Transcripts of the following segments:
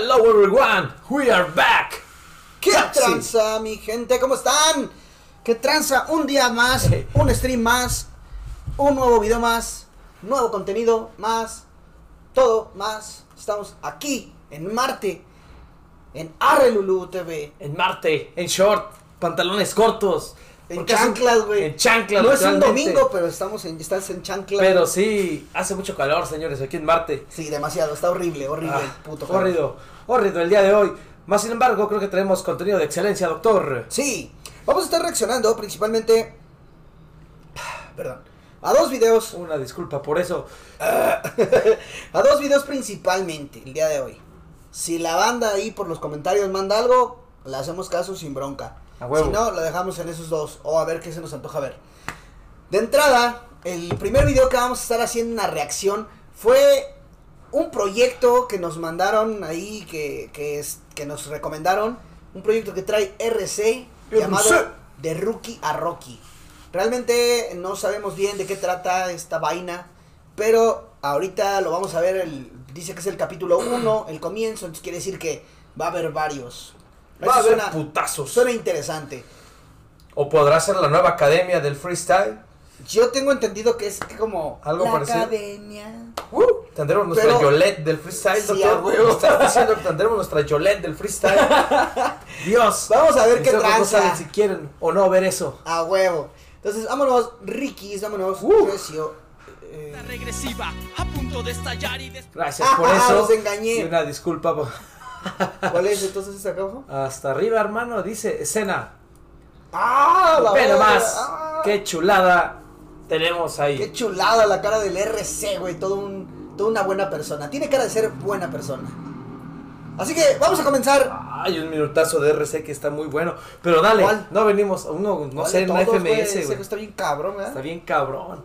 Hello everyone, we are back. ¿Qué Taxi. tranza, mi gente? ¿Cómo están? ¿Qué tranza? Un día más, un stream más, un nuevo video más, nuevo contenido más, todo más. Estamos aquí en Marte, en Arrelulu TV. En Marte, en short, pantalones cortos. En chanclas, güey. En chanclas, No es un domingo, pero estamos en, estás en chanclas. Pero sí, hace mucho calor, señores, aquí en Marte. Sí, demasiado. Está horrible, horrible, Ah, puto. horrido, horrido el día de hoy. Más sin embargo, creo que tenemos contenido de excelencia, doctor. Sí, vamos a estar reaccionando principalmente. Perdón. A dos videos. Una disculpa por eso. A dos videos principalmente el día de hoy. Si la banda ahí por los comentarios manda algo, le hacemos caso sin bronca. A huevo. Si no, lo dejamos en esos dos. O a ver qué se nos antoja ver. De entrada, el primer video que vamos a estar haciendo una reacción fue un proyecto que nos mandaron ahí, que, que, es, que nos recomendaron. Un proyecto que trae RC, RC. llamado De Rookie a Rocky. Realmente no sabemos bien de qué trata esta vaina, pero ahorita lo vamos a ver. El, dice que es el capítulo 1, el comienzo, entonces quiere decir que va a haber varios. Va a haber putazos. Suena interesante. O podrá ser la nueva academia del freestyle. Yo tengo entendido que es como Algo la parecido. academia. Uh, tendremos nuestra Pero- Yolette del freestyle, Sí, doctor. a huevo. ¿Me ¿Estás diciendo que tendremos nuestra Yolette del freestyle? Dios. Vamos a ver qué No tranza. saben si quieren o no ver eso. A huevo. Entonces, vámonos, Ricky, vámonos, Uh. Recio. Eh, regresiva a punto de estallar y des- Gracias Ah, por eso. los engañé. Y una disculpa. po- ¿Cuál es entonces esta abajo? Hasta arriba, hermano, dice escena. ¡Ah! La Pero más, ¡Ah! qué chulada tenemos ahí. Qué chulada la cara del RC, güey. Todo un, toda una buena persona. Tiene cara de ser buena persona. Así que vamos a comenzar. Ay, un minutazo de RC que está muy bueno. Pero dale, ¿Cuál? no venimos a uno, no ¿Cuál sé, en una? FMS, güey. Está bien cabrón, ¿verdad? Está bien cabrón.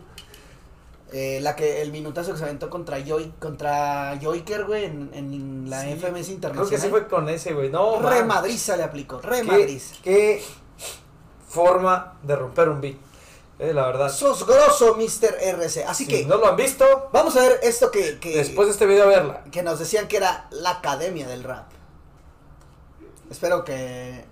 Eh, la que, el minutazo que se aventó contra Joy, contra Joyker, güey, en, en la Sí, FMS Creo Internacional. que sí fue con ese, güey. No, Re man. madriza le aplicó, re ¿Qué, qué forma de romper un beat. Eh, la verdad. Sos grosso, Mr. RC. Así Si que no lo han visto, vamos a ver esto que, que, después de este video verla. que nos decían que era la academia del rap. Espero que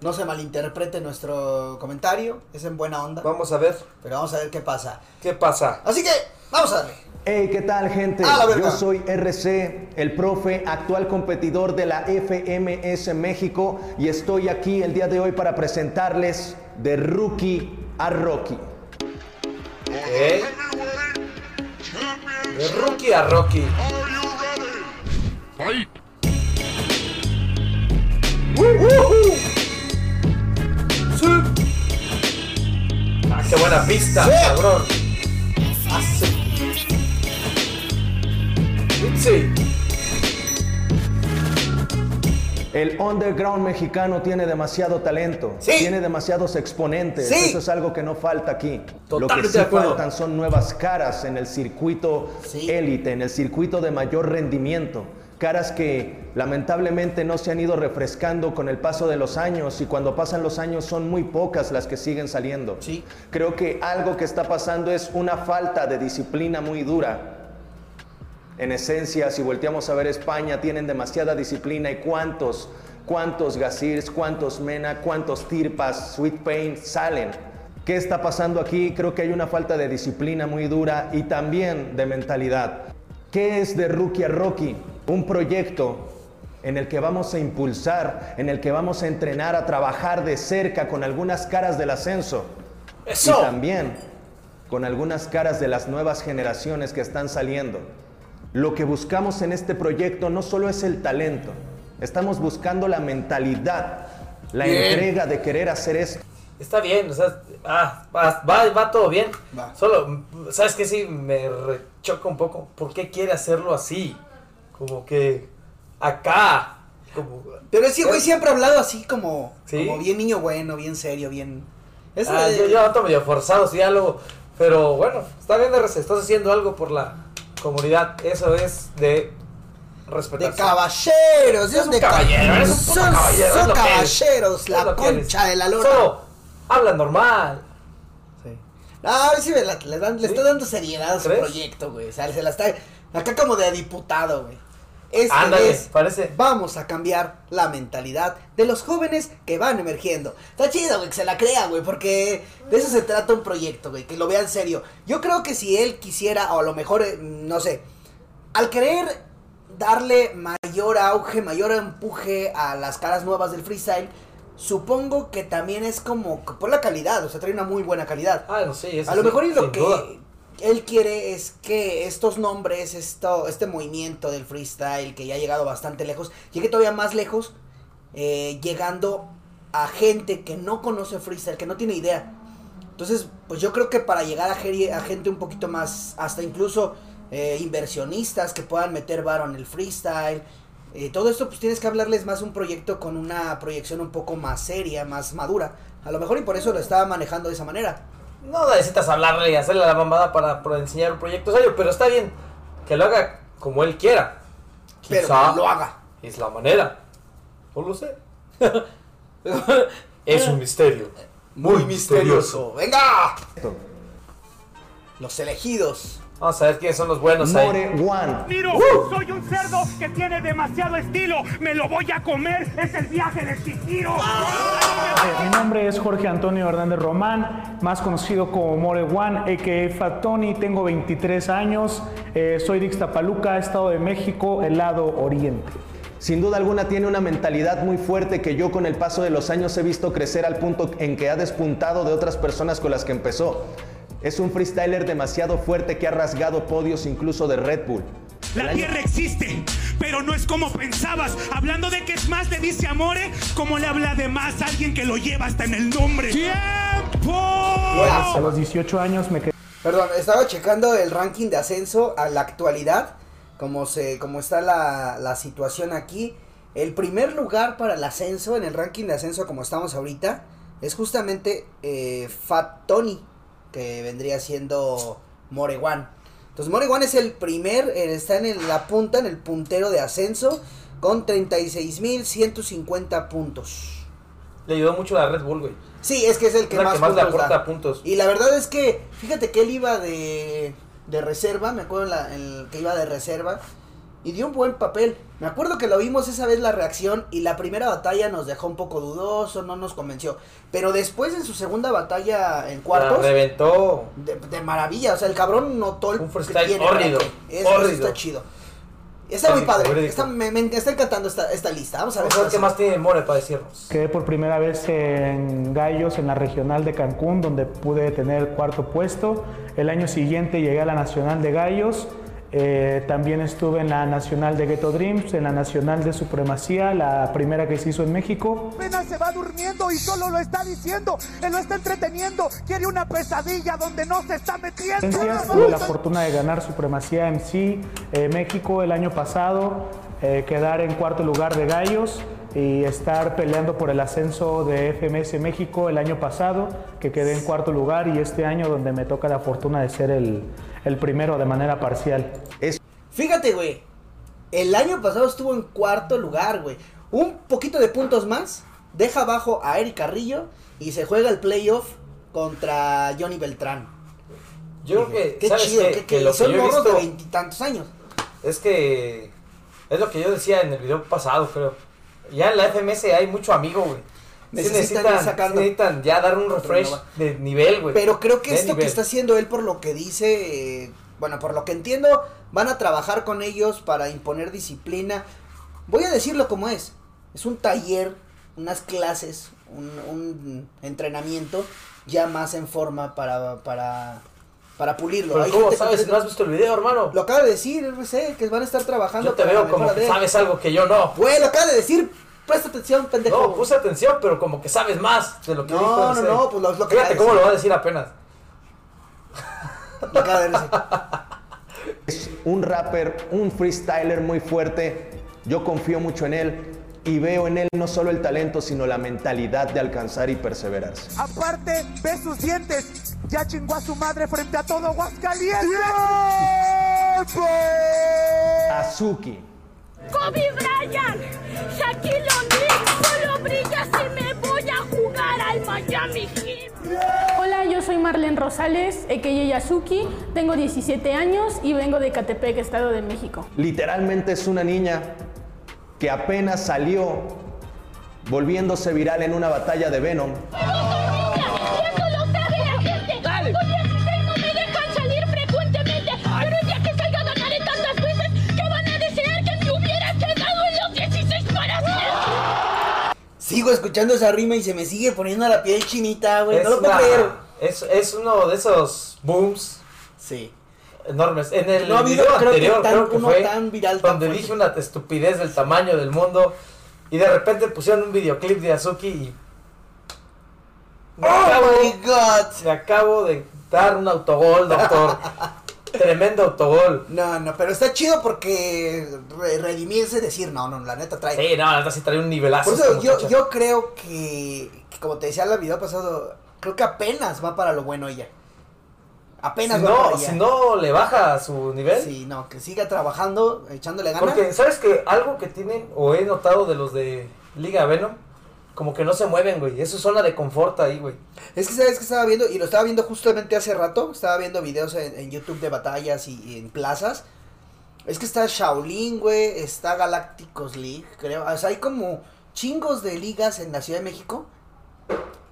no se malinterprete nuestro comentario. Es en buena onda. Vamos a ver Pero vamos a ver qué pasa. qué pasa. Así que, vamos a darle. Hey, ¿qué tal gente? Yo soy RC, el profe, actual competidor de la FMS México y estoy aquí el día de hoy para presentarles de Rookie a Rocky. Ok. De Rookie a Rocky. Sí. Qué buena pista, Sí. cabrón. Ah, sí. El underground mexicano tiene demasiado talento, Sí. tiene demasiados exponentes, Sí. eso es algo que no falta aquí. Lo que Totalmente sí faltan son nuevas caras en el circuito élite, en el circuito de mayor rendimiento. Caras que lamentablemente no se han ido refrescando con el paso de los años y cuando pasan los años son muy pocas las que siguen saliendo. Sí. Creo que algo que está pasando es una falta de disciplina muy dura. En esencia, si volteamos a ver España, tienen demasiada disciplina y cuántos, cuántos Gasirs, cuántos Mena, cuántos Tirpas, Sweet Pain salen. ¿Qué está pasando aquí? Creo que hay una falta de disciplina muy dura y también de mentalidad. ¿Qué es de Rookie a Rocky? Un proyecto en el que vamos a impulsar, en el que vamos a entrenar a trabajar de cerca con algunas caras del ascenso. Eso. Y también con algunas caras de las nuevas generaciones que están saliendo. Lo que buscamos en este proyecto no solo es el talento, estamos buscando la mentalidad, la Bien. entrega de querer hacer esto. Está bien, o sea, ah, va, va, va todo bien. Va. Solo, ¿sabes qué? Sí, me rechoca un poco. ¿Por qué quiere hacerlo así? Como que acá. Como, Pero ese güey siempre ha hablado así como, Sí. como bien niño bueno, bien serio, bien. Es Ah, de- yo, yo noto medio forzado su diálogo. Pero bueno, está bien, RC, estás haciendo algo por la comunidad. Eso es de respetar. de caballeros, un de caballero, ca- eres un puto son, caballero, son es caballeros, Es la concha de la lora. Solo habla normal. Sí. No, a ver si me la- le, dan- le ¿Sí? está dando seriedad a su ¿Crees? proyecto, güey. O sea, se la está. Acá como de diputado, güey. Esta Ándale, vez parece. vamos a cambiar la mentalidad de los jóvenes que van emergiendo. Está chido, güey, que se la crea, güey, porque de eso se trata un proyecto, güey, que lo vea en serio. Yo creo que si él quisiera, o a lo mejor, eh, no sé, al querer darle mayor auge, mayor empuje a las caras nuevas del freestyle, supongo que también es como por la calidad, o sea, trae una muy buena calidad. Ah, no sé. eso A lo sí, mejor y lo que duda. Él quiere es que estos nombres, esto, este movimiento del freestyle que ya ha llegado bastante lejos, llegue todavía más lejos, eh, llegando a gente que no conoce freestyle, que no tiene idea. Entonces, pues yo creo que para llegar a, a gente un poquito más, hasta incluso eh, inversionistas que puedan meter varo en el freestyle, eh, todo esto pues tienes que hablarles más un proyecto con una proyección un poco más seria, más madura. A lo mejor y por eso lo estaba manejando de esa manera. No necesitas hablarle y hacerle la mamada para, para enseñar un proyecto serio, pero está bien que lo haga como él quiera. Pero Quizá que lo haga. Es la manera. No lo sé. es un misterio. Muy misterioso. ¡Venga! Los elegidos. Vamos a ver quiénes son los buenos ahí. More One. Miro, soy un cerdo que tiene demasiado estilo. Me lo voy a comer. Es el viaje de Chihiro. Eh, Mi nombre es Jorge Antonio Hernández Román, más conocido como More One, a.k.a. Fat Tony. Tengo 23 años, eh, soy de Ixtapaluca, Estado de México, el lado oriente. Sin duda alguna tiene una mentalidad muy fuerte que yo con el paso de los años he visto crecer al punto en que ha despuntado de otras personas con las que empezó. Es un freestyler demasiado fuerte que ha rasgado podios incluso de Red Bull. La año- tierra existe, pero no es como pensabas. Hablando de que es más, le dice amore, como le habla de más a alguien que lo lleva hasta en el nombre. ¡Tiempo! A los 18 años me quedé Perdón, estaba checando el ranking de ascenso a la actualidad. Como, se, como está la, la situación aquí. El primer lugar para el ascenso, en el ranking de ascenso como estamos ahorita, es justamente eh, Fat Tony, que vendría siendo More One. Entonces More One es el primer, eh, está en el- la punta, en el puntero de ascenso, con 36.150 puntos. Le ayudó mucho la Red Bull, güey. Sí, es que es el que Es más, que más le puntos aporta da. puntos. Y la verdad es que, fíjate que él iba de, de reserva, me acuerdo la, el que iba de reserva, y dio un buen papel. Me acuerdo que lo vimos esa vez la reacción y la primera batalla nos dejó un poco dudoso, no nos convenció. Pero después en su segunda batalla en La cuartos, reventó. de, de maravilla, o sea, el cabrón notó el Un freestyle hórrido. Eso, eso está chido. Está muy padre, está, me, me está encantando esta, esta lista. Vamos a ver qué más tiene More para decirnos. Quedé por primera vez en Gallos, en la regional de Cancún, donde pude tener cuarto puesto. El año siguiente llegué a la nacional de Gallos. Eh, también estuve en la nacional de Ghetto Dreams, en la nacional de Supremacía, la primera que se hizo en México. apenas se va durmiendo y solo lo está diciendo. Él lo está entreteniendo. Quiere una pesadilla donde no se está metiendo. Tuve la fortuna de ganar Supremacía MC eh, México el año pasado, eh, quedar en cuarto lugar de Gallos y estar peleando por el ascenso de FMS México el año pasado, que quedé en cuarto lugar y este año donde me toca la fortuna de ser el, el primero de manera parcial. Es Fíjate, güey. El año pasado estuvo en cuarto lugar, güey. Un poquito de puntos más. Deja abajo a Eric Carrillo. Y se juega el playoff contra Johnny Beltrán. Yo creo que, Qué ¿sabes chido, que, Que lo que son morros de veintitantos años. es que es lo que yo decía en el video pasado, creo. Ya en la FMS hay mucho amigo, güey. Necesitan ir sacando. necesitan ya dar un refresh de nivel, güey. Pero creo que De esto que está haciendo él, por lo que dice, eh, bueno, por lo que entiendo, van a trabajar con ellos para imponer disciplina. Voy a decirlo como es. Es un taller, unas clases, un, un entrenamiento ya más en forma para, para, para pulirlo. Pero Hay ¿cómo gente sabes que- no has visto el video, hermano? Lo acaba de decir, RC, que van a estar trabajando Yo te veo como que de sabes algo que yo no. Güey, lo acaba de decir. Presta atención, pendejo. No, puse atención, pero como que sabes más de lo que No, dijo no, ese. no, pues lo- lo que Fíjate cómo lo va a decir apenas. Lo acaba de decir. es un rapper, un freestyler muy fuerte. Yo confío mucho en él y veo en él no solo el talento, sino la mentalidad de alcanzar y perseverarse. Aparte, ve sus dientes. Ya chingó a su madre frente a todo Aguascalientes. ¡Tiempo! Azuki. Kobe Bryant, Shaquille O'Neal, solo brilla si me voy a jugar al Miami Heat. Hola, yo soy Marlene Rosales, a.k.a. Yasuki, tengo 17 años y vengo de Catepec, Estado de México. Literalmente es una niña que apenas salió volviéndose viral en una batalla de Venom. Sigo escuchando esa rima y se me sigue poniendo la piel chinita, güey. No lo puedo creer. es, es uno de esos booms Sí. enormes. En el No ha habido, video creo que anterior, tan- creo que uno fue tan viral, tan donde dije una estupidez del tamaño del mundo y de repente pusieron un videoclip de Azuki y me, Oh acabo, my god. me acabo de dar un autogol, doctor. Tremendo autogol. No, no, pero está chido porque re- redimirse, decir, no, no, la neta trae. Sí, no, la neta sí trae un nivelazo. Por eso yo, yo creo que, que, como te decía en el video pasado, creo que apenas va para lo bueno ella. Apenas si va para no, allá. si no le baja su nivel. Sí, no, que siga trabajando, echándole ganas. Porque, ¿sabes que Algo que tienen, o he notado de los de Liga Venom, como que no se mueven, güey. Es zona de confort ahí, güey. Es que sabes que estaba viendo, y lo estaba viendo justamente hace rato, estaba viendo videos en, YouTube de batallas y, en plazas. Es que está Shaolin, güey, está Galácticos League, creo. Hay como chingos de ligas en la Ciudad de México.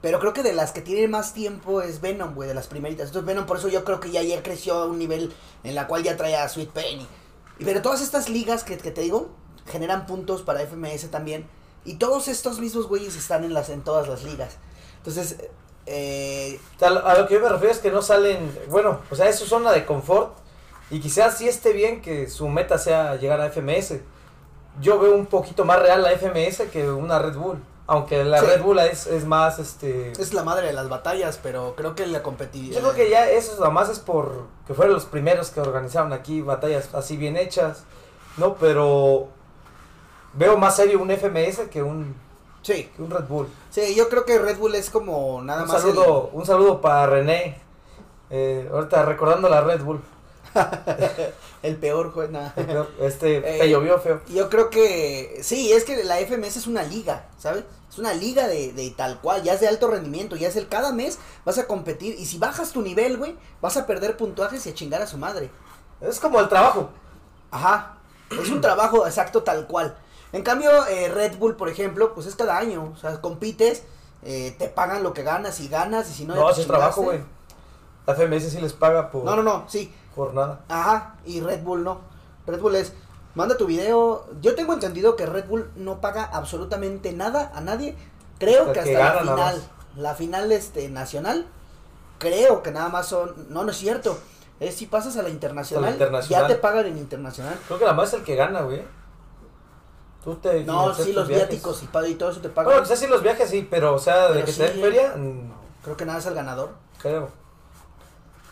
Pero creo que de las que tienen más tiempo es Venom, güey, de las primeritas. Entonces Venom, por eso yo creo que ya, ya creció a un nivel en la cual ya trae a Sweet Penny. Pero todas estas ligas que te digo, generan puntos para FMS también. Y todos estos mismos güeyes están en, las, en todas las ligas. Entonces, eh, a lo que yo me refiero es que no salen, bueno, o sea, es su zona de confort y quizás sí esté bien que su meta sea llegar a FMS. Yo veo un poquito más real la FMS que una Red Bull, aunque la Sí. Red Bull es, es más, este... es la madre de las batallas, pero creo que la competitividad. Yo creo que ya eso nada más es por que fueron los primeros que organizaron aquí batallas así bien hechas, ¿no? Pero veo más serio un FMS que un, Sí, que un Red Bull. sí, yo creo que Red Bull es como nada Un más. el- saludo, un saludo para René. Eh, ahorita recordando la Red Bull. El, peor juez, nada. Este, Eh, te llovió feo. Yo creo que sí, es que la FMS es una liga, ¿sabes? Es una liga de, de tal cual, ya es de alto rendimiento, ya es el cada mes vas a competir y si bajas tu nivel, güey, vas a perder puntuajes y a chingar a su madre. Es como el trabajo. Ajá, es un trabajo exacto tal cual. En cambio, eh, Red Bull, por ejemplo, pues es cada año, o sea, compites, eh, te pagan lo que ganas y ganas y si no... No, es trabajo, güey. La FMS sí les paga por, No, no, no, sí, por nada. Ajá, y Red Bull no. Red Bull es, manda tu video. Yo tengo entendido que Red Bull no paga absolutamente nada a nadie. Creo Hasta que hasta que la final, la final este nacional, creo que nada más son, no, no es cierto. Es si pasas a la internacional, internacional. ya te pagan en internacional. Creo que nada más es el que gana, güey. Tú te No, sí, los viajes. viáticos y, pa- y todo eso te pagan. Bueno, quizás sí los viajes sí, pero o sea, de que sí, te den eh. feria, mm, Creo que nada es el ganador. creo.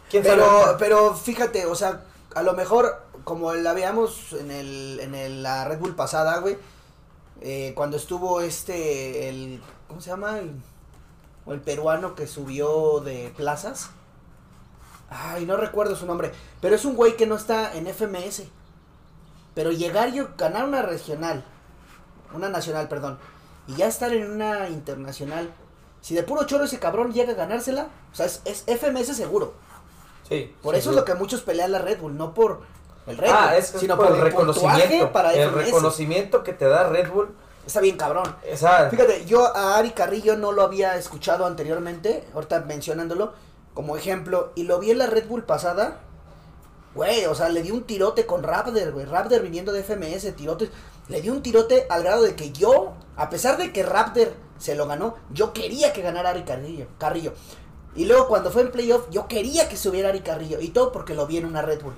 ¿Quién Pero, sabe? pero fíjate, o sea, a lo mejor, como la veamos en el, en el, la Red Bull pasada, güey, eh, cuando estuvo este, el, ¿cómo se llama? El, o el peruano que subió de plazas. Ay, no recuerdo su nombre, pero es un güey que no está en FMS. Pero llegar yo, ganar una regional, una nacional, perdón, y ya estar en una internacional, si de puro choro ese cabrón llega a ganársela, o sea, es, es FMS seguro. Sí. Por sí, eso sí. es lo que muchos pelean la Red Bull, no por el Red Ah, Bull, es, es sino por por el reconocimiento. para el FMS. reconocimiento que te da Red Bull. Está bien cabrón. Esa, Fíjate, yo a Ari Carrillo no lo había escuchado anteriormente, ahorita mencionándolo como ejemplo, y lo vi en la Red Bull pasada. Güey, o sea, le di un tirote con Raptor, güey. Raptor viniendo de FMS, tirote. Le di un tirote al grado de que yo, a pesar de que Raptor se lo ganó, yo quería que ganara Ari Carrillo. Carrillo. Y luego cuando fue en playoff, yo quería que subiera Ari Carrillo. Y todo porque lo vi en una Red Bull.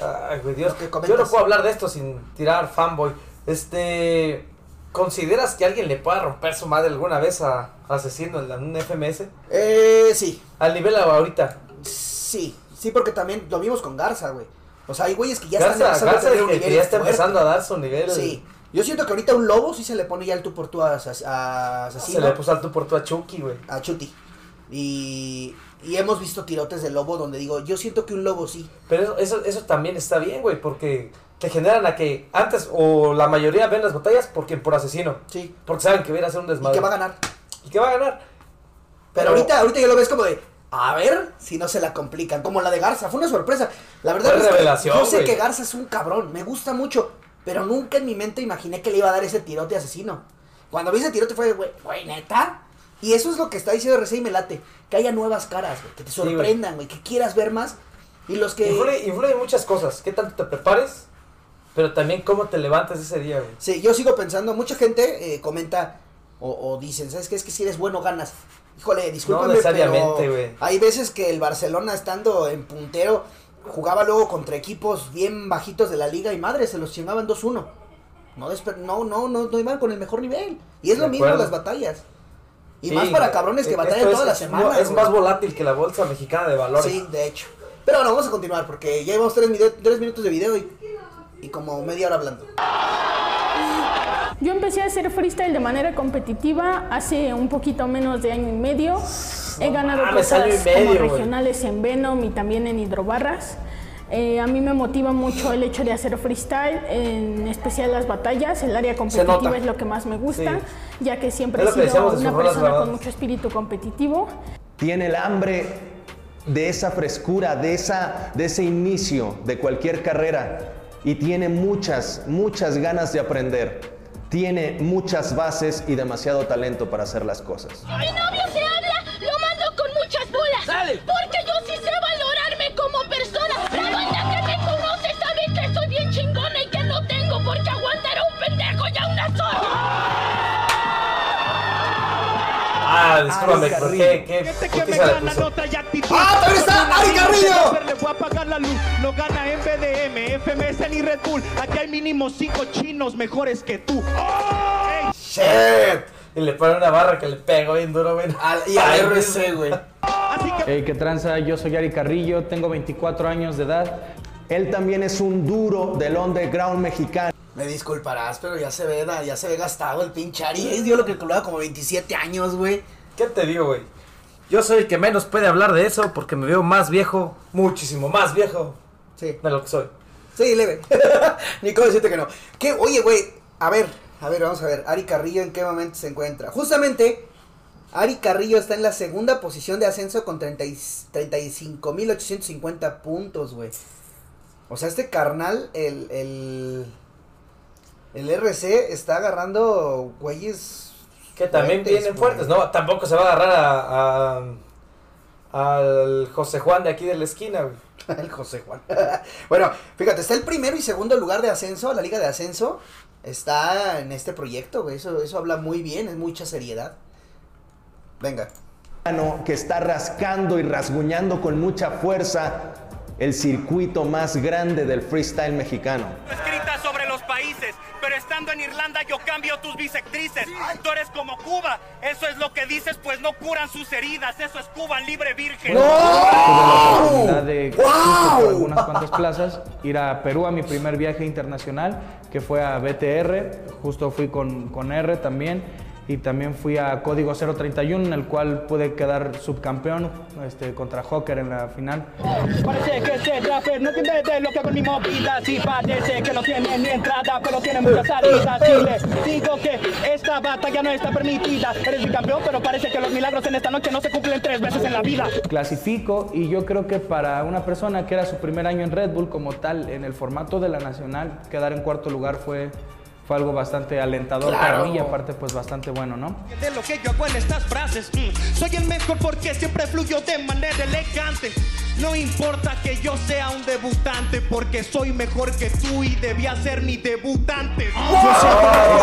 Ay, güey, Dios. Yo no puedo hablar de esto sin tirar fanboy. Este. ¿Consideras que alguien le pueda romper su madre alguna vez a, a Asesino en un FMS? Eh, sí. Al nivel ahorita. Sí, sí, porque también lo vimos con Garza, güey. O sea, hay güeyes que ya Garza, están empezando Garza a tener un que, nivel ya está fuerte. empezando a dar su nivel. Sí. Yo siento que ahorita un lobo sí se le pone ya el tú por tú a, a Se Asesino, le puso al tú por tú a Chucky, güey. a Chuti. Y, y hemos visto tirotes de lobo donde digo, yo siento que un lobo sí. Pero eso, eso, eso también está bien, güey, porque te generan a que antes o la mayoría ven las batallas porque por asesino. Sí. Porque saben que viene a ser un Y desmadre. que va a ganar. Y que va a ganar. Pero ahorita, ahorita ya lo ves como de, a ver si no se la complican. Como la de Garza, fue una sorpresa. La verdad es que yo sé que Garza es un cabrón, me gusta mucho. Pero nunca en mi mente imaginé que le iba a dar ese tirote asesino. Cuando vi ese tirote fue, güey, güey, neta. Y eso es lo que está diciendo y me late. Que haya nuevas caras, güey. Que te sorprendan, güey. Que quieras ver más. Y los que. Influye, muchas cosas. Qué tanto te prepares, pero también cómo te levantas ese día, güey. Sí, yo sigo pensando, mucha gente eh, comenta o, o dicen, ¿sabes qué? Es que si eres bueno ganas. Híjole, discúlpame, necesariamente, pero hay veces que el Barcelona estando en puntero jugaba luego contra equipos bien bajitos de la liga y madre, se los chingaban 2-1. No, no, no, no, no iban con el mejor nivel. Y es De lo mismo las batallas. Y Sí, más para cabrones que esto batallan es- toda la es semana. más volátil que la bolsa mexicana de valores. Sí, de hecho. Pero bueno, vamos a continuar porque ya llevamos tres, tres minutos de video y, y como media hora hablando. Yo empecé a hacer freestyle de manera competitiva hace un poquito menos de año y medio. He ganado mames, cosas medio, como regionales en Venom y también en Hidrobarras. Eh, a mí me motiva mucho el hecho de hacer freestyle, en especial las batallas. El área competitiva es lo que más me gusta, Sí. ya que siempre Es he sido una persona con mucho espíritu competitivo. Tiene el hambre de esa frescura, de, esa, de ese inicio de cualquier carrera y tiene muchas, muchas ganas de aprender. Tiene muchas bases y demasiado talento para hacer las cosas. Mi novio se habla, lo mando con muchas bolas. Porque yo Ah, discúlpame, Ari ¿por qué? ¡Ah, también está Ari Carrillo! Le voy a apagar la luz. Lo gana en BDM, FMS ni Red Bull. Aquí hay mínimo cinco chinos mejores que tú. ¡Oh! ¡Shit! Y le pone una barra que le pegó bien duro, güey. Y Ay, RC, güey. Hey, ¿qué tranza? Yo soy Ari Carrillo, tengo 24 años de edad. Él también es un duro del underground mexicano. Me disculparás, pero ya se ve, ya se ve gastado el pinche Ari. Es dio lo que calculaba como 27 años, güey. ¿Qué te digo, güey? Yo soy el que menos puede hablar de eso porque me veo más viejo, muchísimo más viejo Sí. de lo que soy. Sí, leve. Ni cómo decirte que no. ¿Qué? Oye, güey, a ver, a ver, vamos a ver. Ari Carrillo, ¿en qué momento se encuentra? Justamente, Ari Carrillo está en la segunda posición de ascenso con 30 y- 35.850 puntos, güey. O sea, este carnal, el, el, el RC está agarrando güeyes. Que también fuertes, vienen güey. fuertes, ¿no? Tampoco se va a agarrar a, a- al José Juan de aquí de la esquina, güey. El José Juan. bueno, fíjate, está el primero y segundo lugar de ascenso, la liga de ascenso. Está en este proyecto, güey. Eso, eso habla muy bien, es mucha seriedad. Venga. que está rascando y rasguñando con mucha fuerza el circuito más grande del freestyle mexicano. escrita sobre países, pero estando en Irlanda yo cambio tus bisectrices. Tú eres como Cuba, eso es lo que dices, pues no curan sus heridas, eso es Cuba libre virgen. Tuve la oportunidad de, por algunas cuantas plazas, ir a Perú a mi primer viaje internacional, que fue a BTR. Justo fui con, con R también. Y también fui a Código 031, en el cual pude quedar subcampeón este, contra Joker en la final. Parece que ese rapper no entiende de lo que hago en mi movida. Sí, parece que no tiene ni entrada, pero tiene muchas salidas. Y le digo que esta batalla no está permitida. Eres mi campeón, pero parece que los milagros en esta noche no se cumplen tres veces en la vida. clasifico y yo creo que para una persona que era su primer año en Red Bull como tal, en el formato de la nacional, quedar en cuarto lugar fue, fue algo bastante alentador para mí y aparte pues bastante bueno, ¿no? De lo que yo hago en estas frases, mm, soy el mejor porque siempre fluyo de manera elegante. No importa que yo sea un debutante, porque soy mejor que tú y debía ser mi debutante.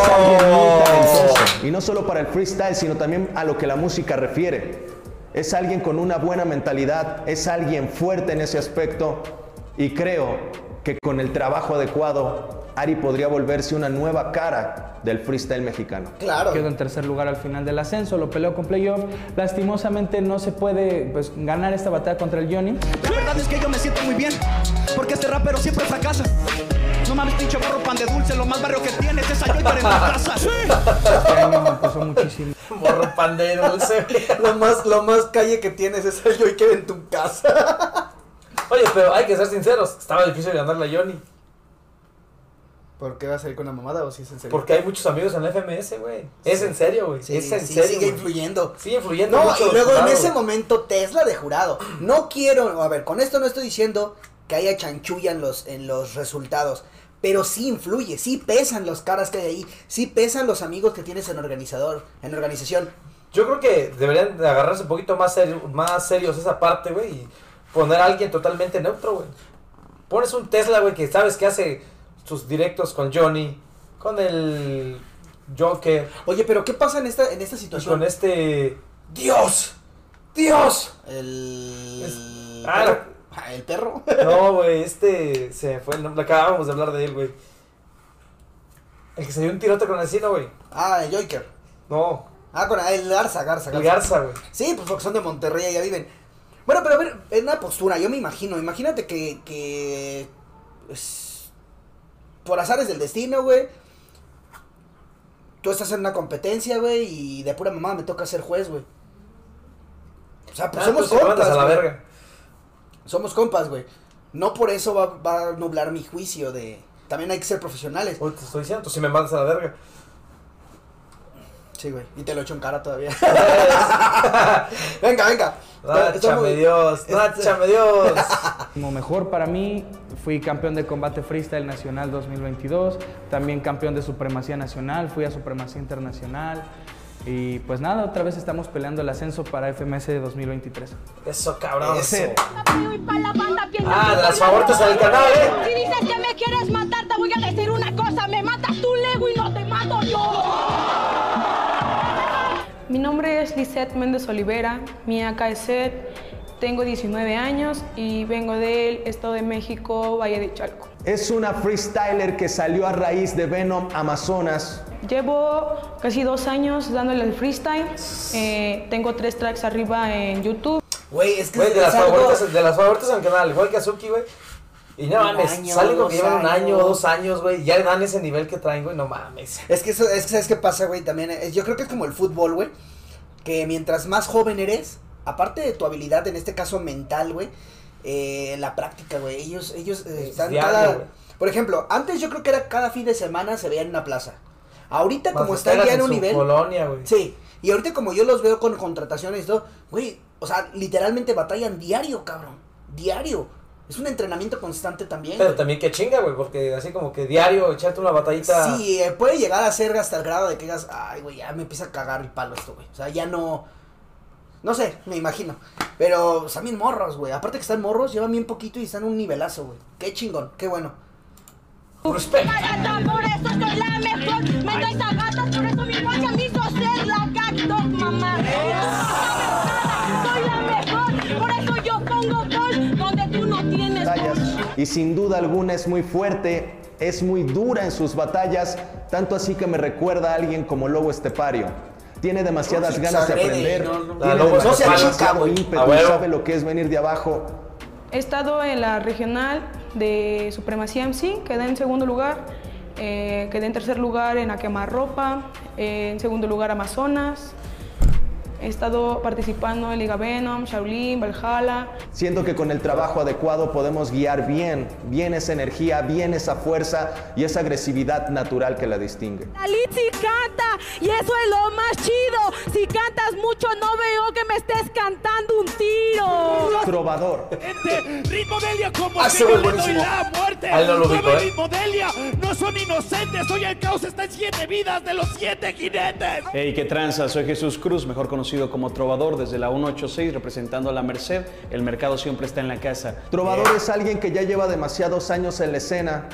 Talentoso. Y no solo para el freestyle, sino también a lo que la música refiere. Es alguien con una buena mentalidad, es alguien fuerte en ese aspecto y creo que con el trabajo adecuado, Ari podría volverse una nueva cara del freestyle mexicano. Claro. Quedo en tercer lugar al final del ascenso, lo peleo con playoff. Lastimosamente no se puede pues, ganar esta batalla contra el Johnny. La verdad es que yo me siento muy bien, porque este rapero siempre fracasa. No mames, pinche borro pan de dulce, lo más barrio que tienes es para en tu casa. Este año me pesó muchísimo. Morro pan de dulce. Lo más, lo más calle que tienes es queda en tu casa. Oye, pero hay que ser sinceros. Estaba difícil ganarle a Johnny. ¿Por qué va a salir con una mamada o si es en serio? Porque hay muchos amigos en la FMS, güey. Es en serio, güey. Sí, es en sí, serio. sigue influyendo. Sigue influyendo No, mucho y luego en ese momento Tesla de jurado. No quiero, a ver, con esto no estoy diciendo que haya chanchulla en los, en los resultados. Pero sí influye, sí pesan las caras que hay ahí, sí pesan los amigos que tienes en organizador, en organización. Yo creo que deberían de agarrarse un poquito más, serio, más serios esa parte, güey, y poner a alguien totalmente neutro, güey. Pones un Tesla, güey, que sabes que hace sus directos con Johnny, con el Joker, Oye, pero ¿qué pasa en esta, en esta y situación? con este... ¡Dios! ¡Dios! El... Es- ah, perro. El perro. No, güey, este se fue el nombre, acabábamos de hablar de él, güey. El que se dio un tirote con el vecino, güey. Ah, el Joker. No, Ah, con el Garza, Garza, el Garza, güey. Sí, pues porque son de Monterrey, ya viven. Bueno, pero a ver, es una postura, yo me imagino. Imagínate que. que es- por azares del destino, güey. Tú estás en una competencia, güey, y de pura mamá me toca ser juez, güey. O sea, pues Ah, somos compas, a la güey. verga. Somos compas, güey. No por eso va, va a nublar mi juicio de... También hay que ser profesionales. Uy, te estoy diciendo, sí me mandas a la verga. Sí, güey. Y te lo echo en cara todavía. venga, venga. Náchame muy- Dios, náchame Dios. Como mejor para mí, fui campeón de combate freestyle nacional 2022, también campeón de supremacía nacional, fui a supremacía internacional y pues nada, otra vez estamos peleando el ascenso para FMS de 2023. Eso, cabrón. Ese. Ah, las favoritas del canal, ¿eh? Si dices que me quieres matar, te voy a decir una cosa. Me matas tú, Lego, es Lisette Méndez Olivera, mi es Seth, tengo 19 años y vengo del Estado de México, Valle de Chalco. Es una freestyler que salió a raíz de Venom Amazonas. Llevo casi dos años dándole el freestyle, eh, tengo tres tracks arriba en YouTube. Güey, es que Güey, de es las favoritas, de las favoritas en el canal, igual que Azuki, güey. Y no mames, dos que llevan un año dos años, güey. Ya dan ese nivel que traen, güey, no mames. Es que eso, es que sabes qué pasa, güey, también. es- yo creo que es como el fútbol, güey. Que mientras más joven eres, aparte de tu habilidad, en este caso mental, güey, eh, la práctica, güey. Ellos, ellos eh, Es están diario, cada. Por ejemplo, antes yo creo que era cada fin de semana se veían en una plaza. Ahorita, Más como están ya en un nivel. colonia, güey. Sí. Y ahorita como yo los veo con contrataciones y todo, güey, o sea, literalmente batallan diario, cabrón. Diario. Es un entrenamiento constante también. Pero güey. también que chinga, güey, porque así como que diario echarte una batallita. Sí, eh, puede llegar a ser hasta el grado de que digas, ay, güey, ya me empieza a cagar el palo esto, güey. O sea, ya no. No sé, me imagino. Pero están bien morros, güey. Aparte que están morros, llevan bien poquito y están un nivelazo, güey. Qué chingón, qué bueno. Por eso soy la mejor. Me traes a gatas, por eso mi guacha me hizo ser la cactus, mamá. Y sin duda alguna es muy fuerte, es muy dura en sus batallas, tanto así que me recuerda a alguien como Lobo Estepario. Tiene demasiadas No, ganas de aprender, no, no. tiene Lobo demasiado ímpetu sabe lo que es venir de abajo. He estado en la regional de Supremacía MC, quedé en segundo lugar, eh, quedé en tercer lugar en A Quemarropa, eh, en segundo lugar Amazonas. He estado participando en Liga Venom, Shaolin, Valhalla. Siento que con el trabajo adecuado podemos guiar bien, bien esa energía, bien esa fuerza y esa agresividad natural que la distingue. La Litsi canta y eso es lo más chido. Si cantas mucho no veo que me estés cantando un tiro. Trovador. Gente, ritmo Delia como Ah, el ese güey bueno y buenísimo. la muerte. No lo Nuevo ¿eh? ritmo Delia, no son inocentes, hoy el caos está en siete vidas de los siete jinetes. Hey, qué tranza, soy Jesús Cruz, mejor conocido como Trovador desde la 186 representando a la Merced. El mercado siempre está en la casa. Trovador es alguien que ya lleva demasiados años en la escena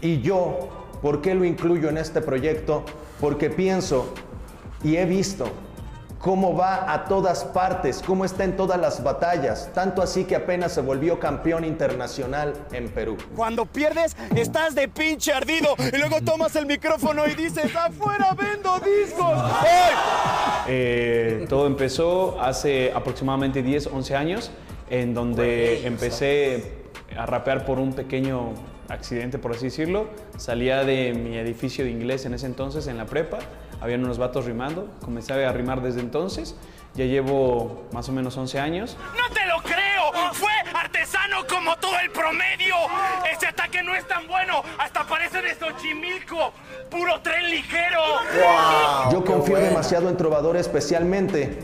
y yo, ¿por qué lo incluyo en este proyecto? Porque pienso y he visto cómo va a todas partes, cómo está en todas las batallas, tanto así que apenas se volvió campeón internacional en Perú. Cuando pierdes, estás de pinche ardido y luego tomas el micrófono y dices, afuera vendo discos. Eh, todo empezó hace aproximadamente 10, 11 años, en donde empecé a rapear por un pequeño accidente, por así decirlo. Salía de mi edificio de inglés en ese entonces, en la prepa. Habían unos vatos rimando. Comencé a rimar desde entonces. Ya llevo más o menos 11 años. ¡No te lo creo! ¡Fue artesano como todo el promedio! ¡Ese ataque que no es tan bueno. Hasta parece de Xochimilco. Puro tren ligero. Yo confío demasiado en Trovador especialmente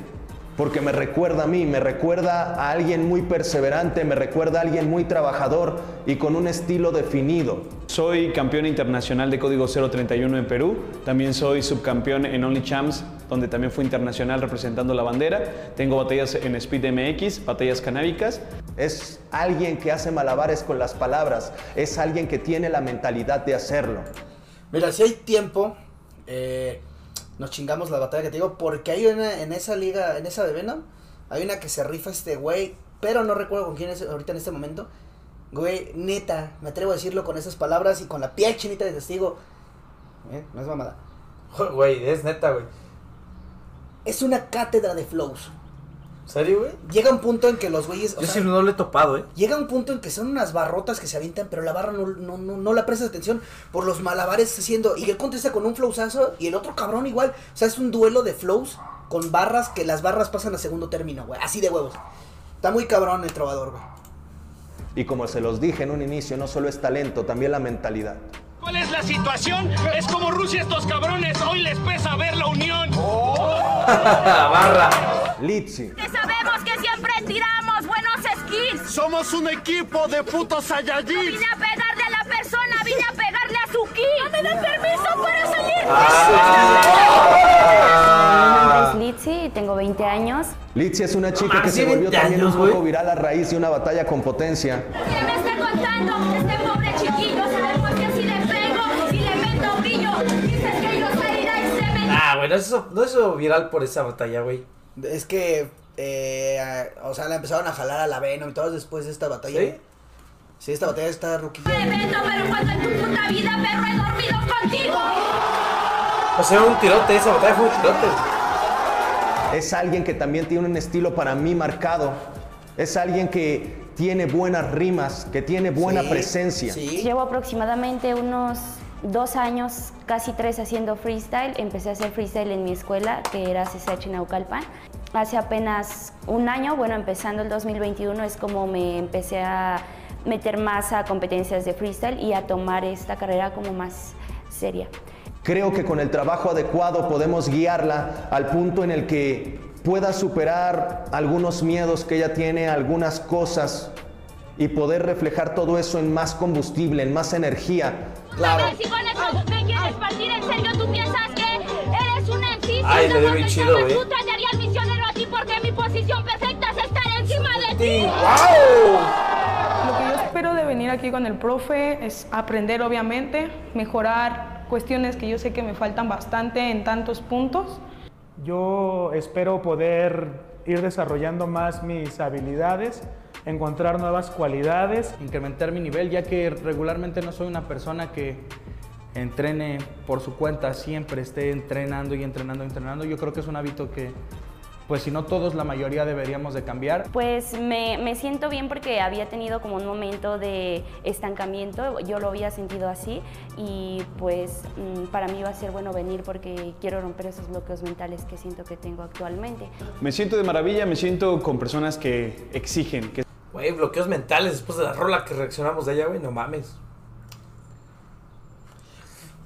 porque me recuerda a mí, me recuerda a alguien muy perseverante, me recuerda a alguien muy trabajador y con un estilo definido. Soy campeón internacional de código 031 en Perú. También soy subcampeón en Only Champs, donde también fui internacional representando la bandera. Tengo batallas en Speed MX, batallas canábicas. Es alguien que hace malabares con las palabras, es alguien que tiene la mentalidad de hacerlo. Mira, si hay tiempo, eh, nos chingamos la batalla que te digo, porque hay una en esa liga, en esa de Venom, hay una que se rifa este güey, pero no recuerdo con quién es ahorita en este momento. Güey, neta, me atrevo a decirlo con esas palabras y con la piel chinita de testigo. ¿Eh? No es mamada. Güey, es neta, güey. Es una cátedra de flows. ¿Serio, güey? Llega un punto en que los güeyes. Yo sea, sí no lo he topado, ¿eh? Llega un punto en que son unas barrotas que se avientan, pero la barra no, no, no, no la prestas atención por los malabares haciendo. Y él contesta con un flowsazo y el otro cabrón igual. O sea, es un duelo de flows con barras que las barras pasan a segundo término, güey. Así de huevos. Está muy cabrón el trovador, güey. Y como se los dije en un inicio, no solo es talento, también la mentalidad. ¿Cuál es la situación? Es como Rusia estos cabrones. Hoy les pesa ver la unión. Barra. Litsi. Que sabemos que siempre tiramos buenos skills. Somos un equipo de putos No Saiyajins. vine a pegarle a la persona, vine a pegarle a su ki. ¡No me dan permiso para salir! Mi nombre es Litsi y tengo 20 años. Litsi es una chica Ah, que se volvió 20 también un poco viral a raíz de una batalla con potencia. ¿Qué me está contando? Este no es eso, no es eso viral por esa batalla, güey. Es que, eh, o sea, la empezaron a jalar a la Venom y todo después de esta batalla. ¿Sí? Sí, esta batalla está ruquilla. Me meto, pero cuando en tu puta vida, perro, he dormido contigo. O sea, un tirote, esa batalla fue un tirote. Es alguien que también tiene un estilo para mí marcado. Es alguien que tiene buenas rimas, que tiene buena Sí, presencia. Sí. Llevo aproximadamente unos dos años, casi tres haciendo freestyle. Empecé a hacer freestyle en mi escuela, que era CCH Naucalpan. Hace apenas un año, bueno, empezando el 2021, es como me empecé a meter más a competencias de freestyle y a tomar esta carrera como más seria. Creo que con el trabajo adecuado podemos guiarla al punto en el que pueda superar algunos miedos que ella tiene, algunas cosas y poder reflejar todo eso en más combustible, en más energía. Claro. Si con eso me quieres partir en serio, tú piensas que eres un MC. Ay, le mames, chido, eh. Tú traerías misionero aquí porque mi posición perfecta es estar encima de ti. Lo que yo espero de venir aquí con el profe es aprender, obviamente, mejorar cuestiones que yo sé que me faltan bastante en tantos puntos. Yo espero poder ir desarrollando más mis habilidades, encontrar nuevas cualidades. incrementar mi nivel, ya que regularmente no soy una persona que entrene por su cuenta, siempre esté entrenando y entrenando y entrenando. Yo creo que es un hábito que, pues si no todos, la mayoría deberíamos de cambiar. Pues me, me siento bien porque había tenido como un momento de estancamiento, yo lo había sentido así y pues mm, para mí va a ser bueno venir porque quiero romper esos bloqueos mentales que siento que tengo actualmente. Me siento de maravilla, me siento con personas que exigen, que Güey, bloqueos mentales después de la rola que reaccionamos de ella, güey, no mames.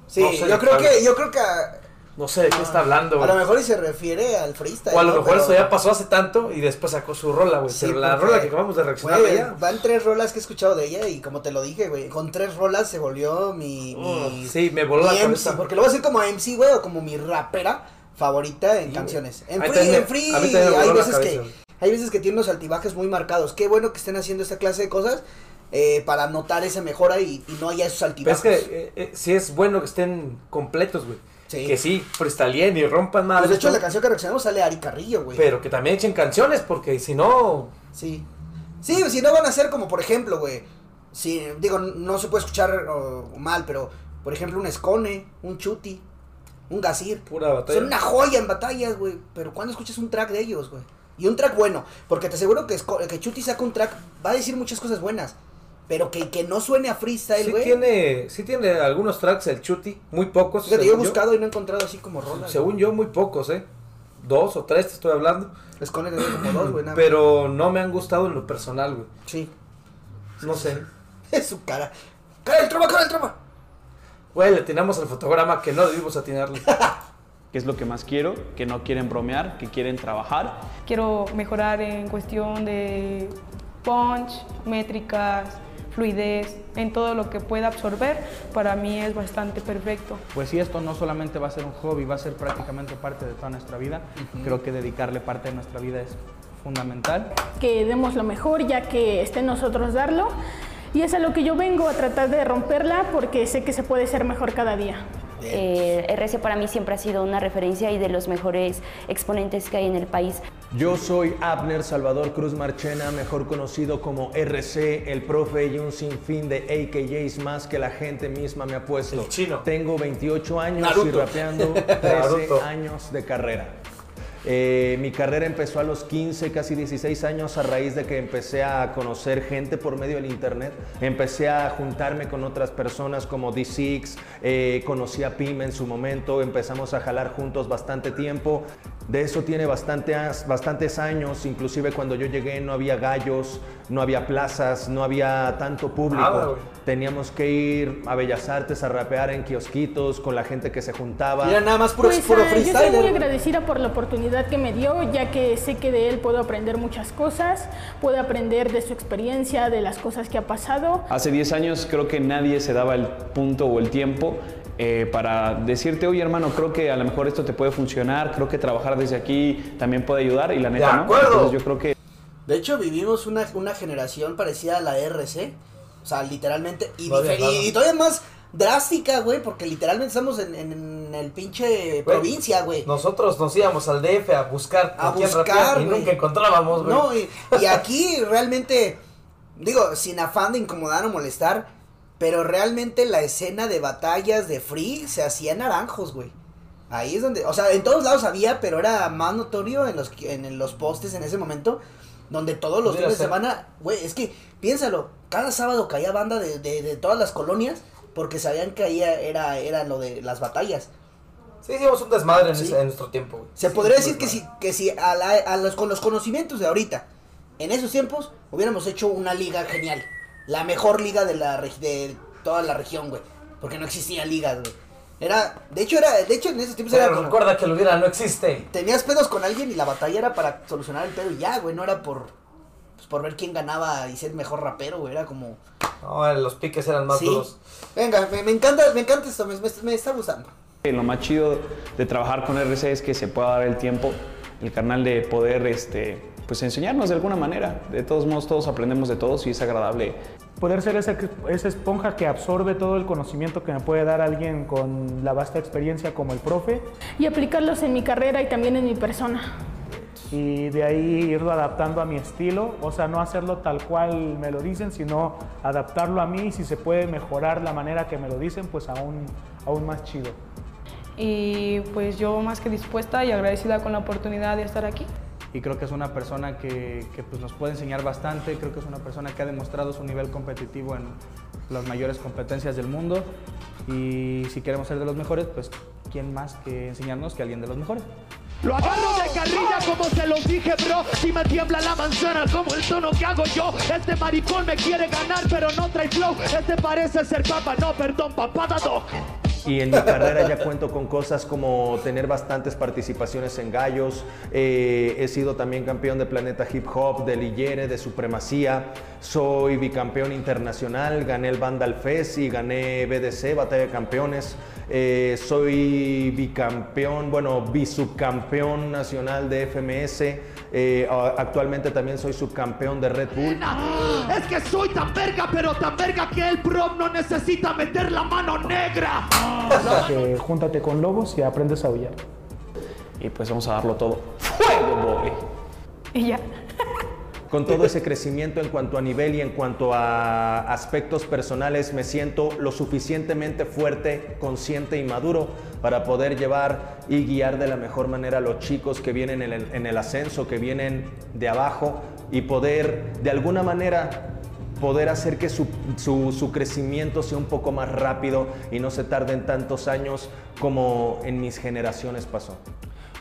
Sí, No sé yo creo que, yo creo que a, No sé de qué está hablando, a lo güey. mejor y se refiere al freestyle. O a lo ¿no? mejor Pero- eso ya pasó hace tanto y después sacó su rola, güey. Sí, Pero la rola que acabamos de reaccionar güey, de ella. Van tres rolas que he escuchado de ella y como te lo dije, güey, con tres rolas se volvió mi... mi sí, me voló la mi cabeza. MC, porque lo voy a decir como MC, güey, o como mi rapera favorita en canciones. En free, también- en free a mí también me hay la veces que güey. Hay veces que tiene unos altibajes muy marcados. Qué bueno que estén haciendo esta clase de cosas eh, para notar esa mejora y, y no haya esos Pero altibajos. es que eh, eh, sí es bueno que estén completos, güey. Sí. Que sí, freestalien y rompan más. Pues de hecho, la canción que reaccionamos sale Ari Carrillo, güey. Pero que también echen canciones, porque si no. Sí. Sí, si no van a ser como, por ejemplo, güey. Si, digo, no se puede escuchar mal, pero, por ejemplo, un Escone, un Chuti, un Gasir. Pura batalla. Son una joya en batallas, güey. Pero cuando escuchas un track de ellos, güey? Y un track bueno. Porque te aseguro que, que Chuti saca un track, va a decir muchas cosas buenas. Pero que, que no suene a freestyle, Sí güey. tiene, sí tiene algunos tracks el Chuti, muy pocos. Fíjate, yo he buscado y no he encontrado así como rolas. Según yo, muy pocos, ¿eh? Dos o tres te estoy hablando. Escone tiene como dos, güey. Pero no me han gustado en lo personal, güey. Sí. No sé. Es su cara. ¡Cara el trova, cara el trova! Güey, le atinamos al fotograma que no debimos atinarle. que es lo que más quiero, que no quieren bromear, que quieren trabajar. Quiero mejorar en cuestión de punch, métricas, fluidez, en todo lo que pueda absorber, para mí es bastante perfecto. Pues si esto no solamente va a ser un hobby, va a ser prácticamente parte de toda nuestra vida, creo que dedicarle parte de nuestra vida es fundamental. Que demos lo mejor ya que esté en nosotros darlo. Y es a lo que yo vengo a tratar de romperla porque sé que se puede ser mejor cada día. Eh, RC para mí siempre ha sido una referencia y de los mejores exponentes que hay en el país. Yo soy Abner Salvador Cruz Marchena, mejor conocido como RC, el profe y un sinfín de AKJs más que la gente misma me ha puesto. El chino. Tengo 28 años y rapeando 13 Naruto. años de carrera. Eh, mi carrera empezó a los 15, casi 16 años a raíz de que empecé a conocer gente por medio del internet. Empecé a juntarme con otras personas como D6, eh, conocí a Pim en su momento, empezamos a jalar juntos bastante tiempo. De eso tiene bastante, bastantes años, inclusive cuando yo llegué no había gallos, no había plazas, no había tanto público. Teníamos que ir a Bellas Artes a rapear en kiosquitos con la gente que se juntaba. Era nada más puro, Pues, puro ah, yo soy freestyler. muy agradecida por la oportunidad que me dio, ya que sé que de él puedo aprender muchas cosas, puedo aprender de su experiencia, de las cosas que ha pasado. Hace 10 años creo que nadie se daba el punto o el tiempo eh, para decirte, oye hermano, creo que a lo mejor esto te puede funcionar, creo que trabajar desde aquí también puede ayudar y la neta no. acuerdo. Entonces yo creo que De hecho, vivimos una, una generación parecida a la RC. O sea, literalmente. Y, No y todavía más drástica, güey. Porque literalmente estamos en, en el pinche provincia, güey. Nosotros nos íbamos al DF a buscar A buscar, y nunca encontrábamos, güey. No, y, y aquí realmente, digo, sin afán de incomodar o molestar, pero realmente la escena de batallas de Free se hacía en naranjos, güey. Ahí es donde, o sea, en todos lados había, pero era más notorio en los, en los postes en ese momento, donde todos los fines de semana, güey, es que, piénsalo, cada sábado caía banda de, de, de todas las colonias, porque sabían que ahí era, era lo de las batallas. Sí, hicimos un desmadre en, Sí. ese- en nuestro tiempo, güey. Se Sí, podría decir que si, que si a la- a los, con los conocimientos de ahorita, en esos tiempos, hubiéramos hecho una liga genial. La mejor liga de, la, de toda la región, güey. Porque no existía ligas, güey. Era, de hecho, era, de hecho en esos tiempos era como- recuerda que lo hubiera no existe. tenías pedos con alguien y la batalla era para solucionar el pedo y ya, güey. No era por, pues, por ver quién ganaba y ser mejor rapero, güey. Era como, No, los piques eran más sí. duros. Venga, me, me encanta, me encanta esto, me, me- me está gustando. lo más chido de trabajar con RC es que se pueda dar el tiempo, el canal de poder este, pues enseñarnos de alguna manera. De todos modos, todos aprendemos de todos y es agradable Poder ser esa, esa esponja que absorbe todo el conocimiento que me puede dar alguien con la vasta experiencia como el profe Y aplicarlos en mi carrera y también en mi persona. y de ahí irlo adaptando a mi estilo, o sea, no hacerlo tal cual me lo dicen, sino adaptarlo a mí y si se puede mejorar la manera que me lo dicen, pues aún, aún más chido. Y pues yo más que dispuesta y agradecida con la oportunidad de estar aquí. Y creo que es una persona que, que, pues, nos puede enseñar bastante, creo que es una persona que ha demostrado su nivel competitivo en las mayores competencias del mundo y si queremos ser de los mejores, pues quién más que enseñarnos que alguien de los mejores. Lo agarro de carrilla como se los dije, bro. Si me tiembla la manzana como el tono que hago yo. Este maricón me quiere ganar, pero no trae flow. Este parece ser papa, no, perdón, papada doc. Y en mi carrera ya cuento con cosas como tener bastantes participaciones en gallos. eh, he sido también campeón de Planeta Hip Hop, de Lillere, de Supremacía. Soy bicampeón internacional, gané el Vandal Fest y gané BDC, Batalla de Campeones. Eh, soy bicampeón, bueno, bisubcampeón nacional de FMS. Eh, actualmente también soy subcampeón de Red Bull. Es que soy tan verga, pero tan verga que el prom no necesita meter la mano negra. Que júntate con lobos y aprendes a aullar. y pues vamos a darlo todo. ¡Fuego, boy! Y ya. Con todo ese crecimiento en cuanto a nivel y en cuanto a aspectos personales, me siento lo suficientemente fuerte, consciente y maduro para poder llevar y guiar de la mejor manera a los chicos que vienen en el, en el ascenso, que vienen de abajo y poder de alguna manera poder hacer que su, su- su crecimiento sea un poco más rápido y no se tarden tantos años como en mis generaciones pasó.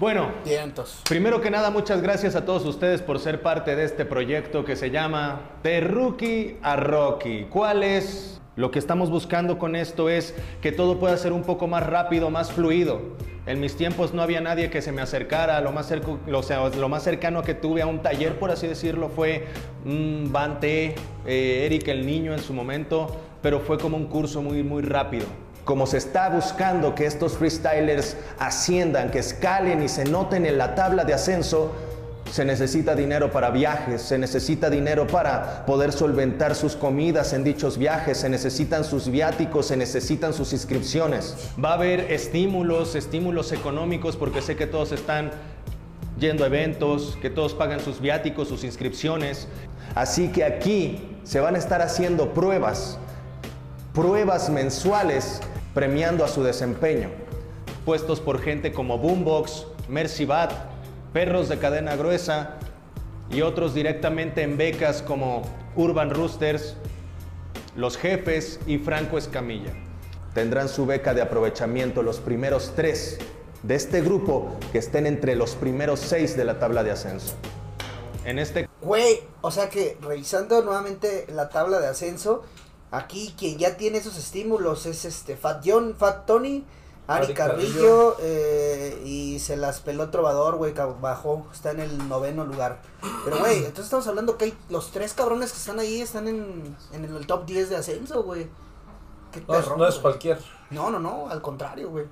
Bueno, Vientos. Primero que nada, muchas gracias a todos ustedes por ser parte de este proyecto que se llama De Rookie a Rocky. ¿Cuál es Lo que estamos buscando con esto es que todo pueda ser un poco más rápido, más fluido. En mis tiempos no había nadie que se me acercara, lo más, cerco- lo, sea, lo más cercano que tuve a un taller, por así decirlo, fue un Bante, eh, Eric el niño en su momento, pero fue como un curso muy, muy rápido. Como se está buscando que estos freestylers asciendan, que escalen y se noten en la tabla de ascenso, se necesita dinero para viajes, se necesita dinero para poder solventar sus comidas en dichos viajes, se necesitan sus viáticos, se necesitan sus inscripciones. Va a haber estímulos, estímulos económicos, porque sé que todos están yendo a eventos, que todos pagan sus viáticos, sus inscripciones. Así que aquí se van a estar haciendo pruebas, pruebas mensuales premiando a su desempeño, puestos por gente como Boombox, Mercy Bat, Perros de Cadena Gruesa y otros directamente en becas como Urban Roosters, Los Jefes y Franco Escamilla. Tendrán su beca de aprovechamiento los primeros tres de este grupo que estén entre los primeros seis de la tabla de ascenso. En este Güey, o sea que revisando nuevamente la tabla de ascenso, aquí quien ya tiene esos estímulos es este Fat John, Fat Tony, Ari Ari Carrillo, Carrillo. eh, y se las peló Trovador, güey, que bajó, está en el noveno lugar. Pero, güey, entonces estamos hablando que hay los tres cabrones que están ahí están en, en el top 10 de ascenso, güey. Qué No, es- no cualquier. No, no, no, al contrario, güey.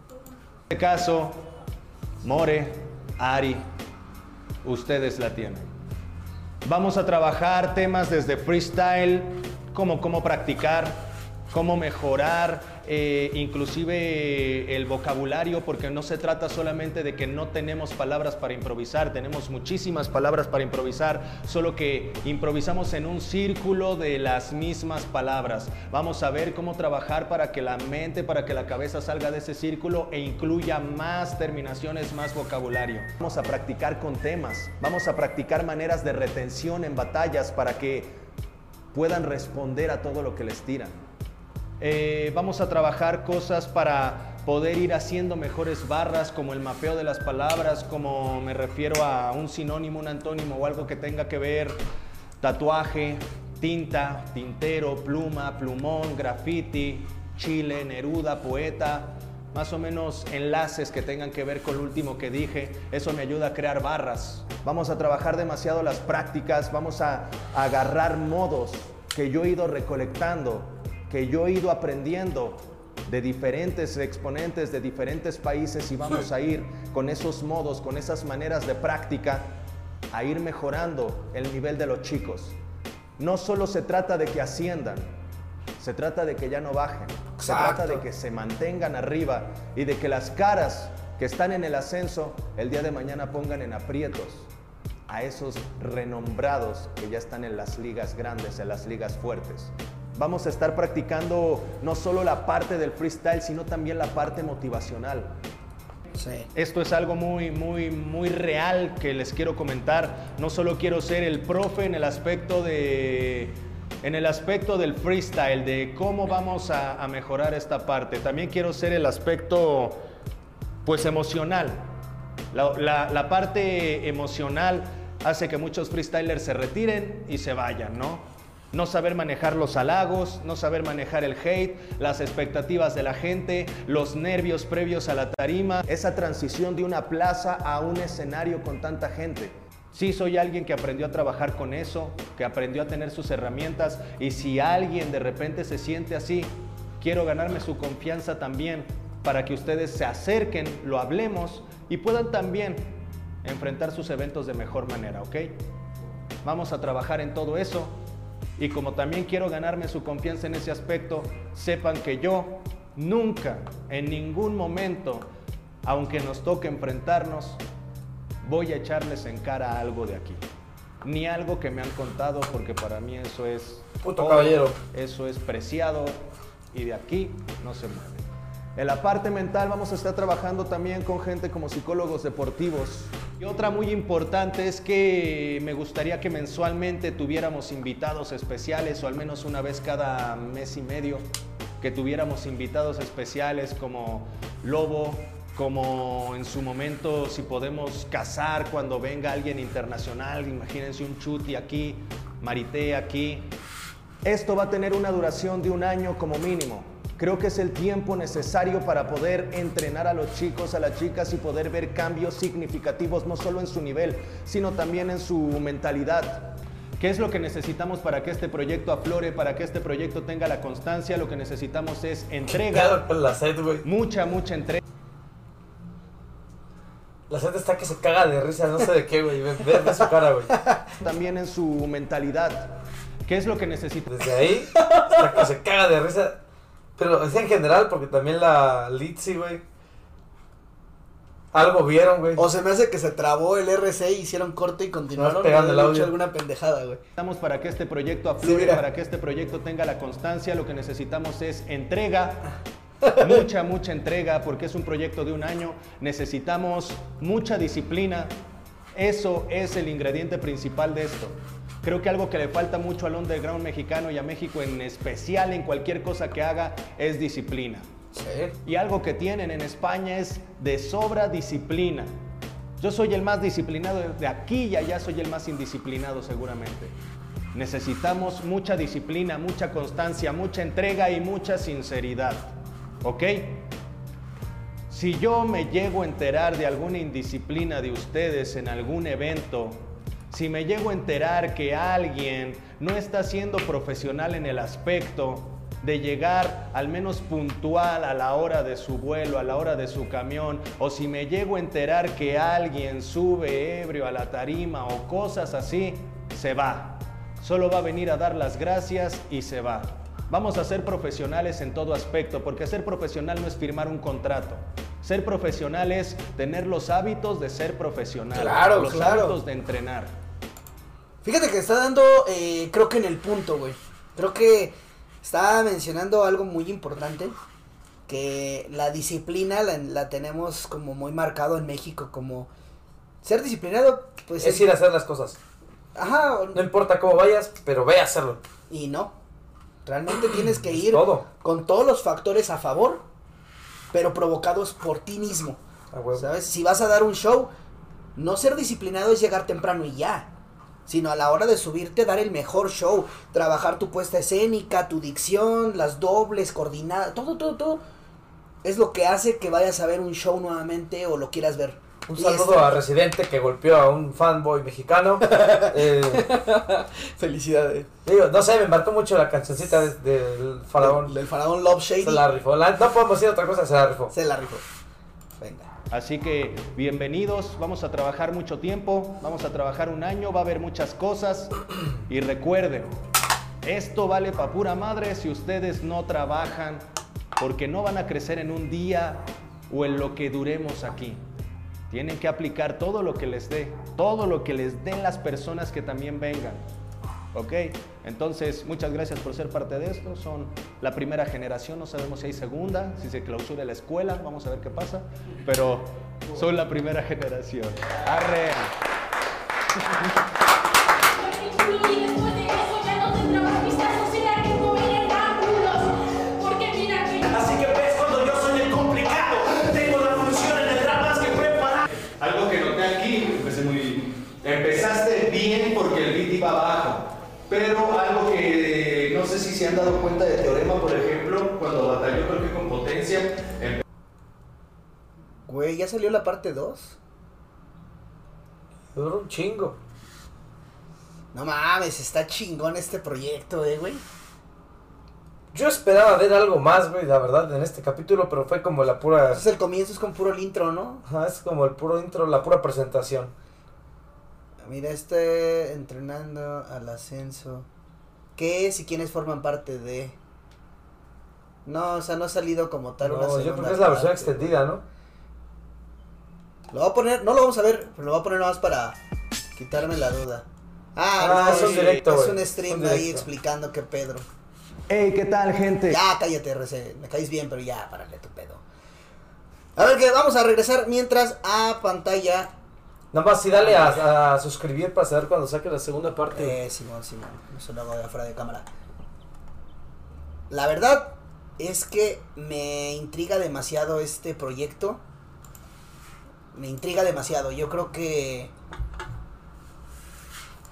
este caso, More, Ari, ustedes la tienen. Vamos a trabajar temas desde freestyle, como cómo practicar, cómo mejorar, eh, inclusive el vocabulario, porque no se trata solamente de que no tenemos palabras para improvisar, tenemos muchísimas palabras para improvisar, solo que improvisamos en un círculo de las mismas palabras. Vamos a ver cómo trabajar para que la mente, para que la cabeza salga de ese círculo e incluya más terminaciones, más vocabulario. Vamos a practicar con temas, vamos a practicar maneras de retención en batallas para que puedan responder a todo lo que les tiran. Eh, vamos a trabajar cosas para poder ir haciendo mejores barras, como el mapeo de las palabras, como me refiero a un sinónimo, un antónimo o algo que tenga que ver tatuaje, tinta, tintero, pluma, plumón, graffiti, chile, neruda, poeta, más o menos enlaces que tengan que ver con lo último que dije. Eso me ayuda a crear barras. Vamos a trabajar demasiado las prácticas, vamos a, agarrar modos que yo he ido recolectando, que yo he ido aprendiendo de diferentes exponentes de diferentes países y vamos a ir con esos modos, con esas maneras de práctica, a ir mejorando el nivel de los chicos. No solo se trata de que asciendan, se trata de que ya no bajen. Se trata de que se mantengan arriba y de que las caras que están en el ascenso el día de mañana pongan en aprietos a esos renombrados que ya están en las ligas grandes, en las ligas fuertes. Vamos a estar practicando no solo la parte del freestyle, sino también la parte motivacional. Esto es algo muy, muy, muy real que les quiero comentar. No solo quiero ser el profe en el aspecto de, en el aspecto del freestyle, de cómo vamos a, mejorar esta parte. También quiero ser el aspecto, pues, emocional. La- la parte emocional hace que muchos freestylers se retiren y se vayan, ¿no? No saber manejar los halagos, no saber manejar el hate, las expectativas de la gente, los nervios previos a la tarima, esa transición de una plaza a un escenario con tanta gente. Sí, soy alguien que aprendió a trabajar con eso, que aprendió a tener sus herramientas y si alguien de repente se siente así, quiero ganarme su confianza también para que ustedes se acerquen, lo hablemos y puedan también enfrentar sus eventos de mejor manera, ¿ok? Vamos a trabajar en todo eso y como también quiero ganarme su confianza en ese aspecto, sepan que yo nunca, en ningún momento, aunque nos toque enfrentarnos, voy a echarles en cara algo de aquí. Ni algo que me han contado, porque para mí eso es... Puto oro, caballero. Eso es preciado y de aquí no se mueve. En la parte mental vamos a estar trabajando también con gente como psicólogos deportivos. Y otra muy importante es que me gustaría que mensualmente tuviéramos invitados especiales o al menos una vez cada mes y medio, que tuviéramos invitados especiales como Lobo, como en su momento si podemos casar cuando venga alguien internacional, imagínense un Chuti aquí, Marité aquí, Esto va a tener una duración de un año como mínimo. Creo que es el tiempo necesario para poder entrenar a los chicos, a las chicas y poder ver cambios significativos, no solo en su nivel, sino también en su mentalidad. ¿Qué es lo que necesitamos para que este proyecto aflore, para que este proyecto tenga la constancia? Lo que necesitamos es entrega. La sed, güey. Mucha, mucha entrega. La sed está que se caga de risa, no sé de qué, güey. Ve, ve- ve su cara, güey. También en su mentalidad. ¿Qué es lo que necesitamos? Desde ahí, hasta que se caga de risa. Pero es en general, porque también la Litzy, güey. Algo vieron, güey. O se me hace que se trabó el RC y hicieron corte y continuaron. Pegando y el han audio. hecho alguna pendejada, güey. Necesitamos para que este proyecto Sí, aflore, mira. para que este proyecto tenga la constancia, lo que necesitamos es entrega, mucha, mucha entrega, porque es un proyecto de un año. Necesitamos mucha disciplina. Eso es el ingrediente principal de esto. Creo que algo que le falta mucho al underground mexicano y a México en especial en cualquier cosa que haga es disciplina. Y algo que tienen en España es de sobra disciplina. Yo soy el más disciplinado de aquí y allá soy el más indisciplinado seguramente. Necesitamos mucha disciplina, mucha constancia, mucha entrega y mucha sinceridad. ¿Ok? Si yo me llego a enterar de alguna indisciplina de ustedes en algún evento, si me llego a enterar que alguien no está siendo profesional en el aspecto de llegar al menos puntual a la hora de su vuelo, a la hora de su camión, o si me llego a enterar que alguien sube ebrio a la tarima o cosas así, se va. Solo va a venir a dar las gracias y se va. Vamos a ser profesionales en todo aspecto, porque ser profesional no es firmar un contrato. Ser profesional es tener los hábitos de ser profesional, Claro, los claro. hábitos de entrenar. Fíjate que está dando, eh, creo que en el punto, güey. Creo que está mencionando algo muy importante. Que la disciplina la, la tenemos como muy marcado en México. Como ser disciplinado, pues es ir a hacer las cosas. Ajá. No importa cómo vayas, pero ve a hacerlo. Y no. Realmente tienes que ir Todo. con todos los factores a favor, pero provocados por ti mismo. ¿Sabes? Si vas a dar un show, no ser disciplinado es llegar temprano y ya. Sino a la hora de subirte, dar el mejor show. Trabajar tu puesta escénica, tu dicción, las dobles, coordinadas, todo, todo, todo. Es lo que hace que vayas a ver un show nuevamente o lo quieras ver. Un saludo este- a Residente que golpeó a un fanboy mexicano. Eh, Felicidades. Digo, no sé, me marcó mucho la cancioncita de- del faraón. Del faraón Love Shady. Se la rifó. La- no podemos decir otra cosa, se la rifó. Se la rifó. Venga. Así que bienvenidos, vamos a trabajar mucho tiempo, vamos a trabajar un año, va a haber muchas cosas y recuerden, esto vale para pura madre si ustedes no trabajan porque no van a crecer en un día o en lo que duremos aquí. Tienen que aplicar todo lo que les dé, todo lo que les den las personas que también vengan. ¿Ok? Entonces, muchas gracias por ser parte de esto. Son la primera generación, no sabemos si hay segunda, si se clausura la escuela, vamos a ver qué pasa. Pero son la primera generación. ¡Arre! Se han dado cuenta de Teorema, por ejemplo, cuando batalló creo que con potencia, em- Güey, ¿ya salió la parte 2? Duró un chingo. No mames, está chingón este proyecto, eh, güey. Yo esperaba ver algo más, güey, la verdad, en este capítulo, pero fue como la pura. Es el comienzo, es con puro el intro, ¿no? Ajá, es como el puro intro, la pura presentación. Mira, este entrenando al ascenso. ¿Qué es y quiénes forman parte de? No, o sea, no ha salido como tal una No, yo creo que es la versión parte, extendida, ¿no? Lo voy a poner, no lo vamos a ver, pero lo voy a poner nada más para quitarme la duda. Ah, Ah, no, es un directo, Es un stream un ahí explicando qué Pedro. Hey, ¿qué tal, gente? Ya, cállate, RC. Me caes bien, pero ya, párale tu pedo. A ver, que vamos a regresar mientras a pantalla. Nada más, sí, dale a, a suscribir para saber cuando saque la segunda parte. Eh, Simón, Simón. Eso lo hago de afuera de cámara. La verdad es que me intriga demasiado este proyecto. Me intriga demasiado. Yo creo que.